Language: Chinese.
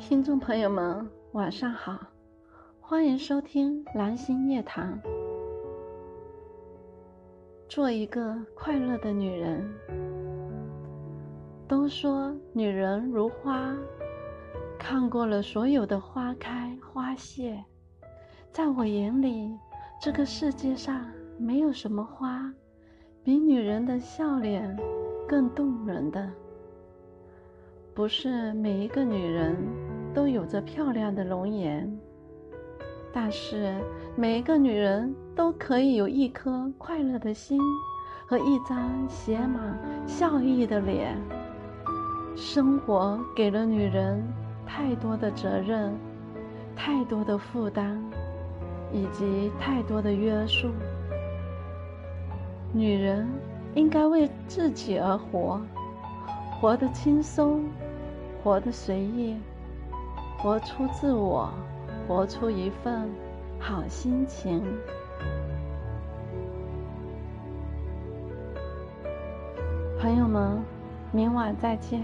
听众朋友们，晚上好，欢迎收听蓝星夜谈。做一个快乐的女人。都说女人如花，看过了所有的花开花谢，在我眼里，这个世界上没有什么花比女人的笑脸更动人的。不是每一个女人都有着漂亮的容颜，但是每一个女人都可以有一颗快乐的心和一张写满笑意的脸。生活给了女人太多的责任，太多的负担，以及太多的约束。女人应该为自己而活。活得轻松，活得随意，活出自我，活出一份好心情。朋友们，明晚再见。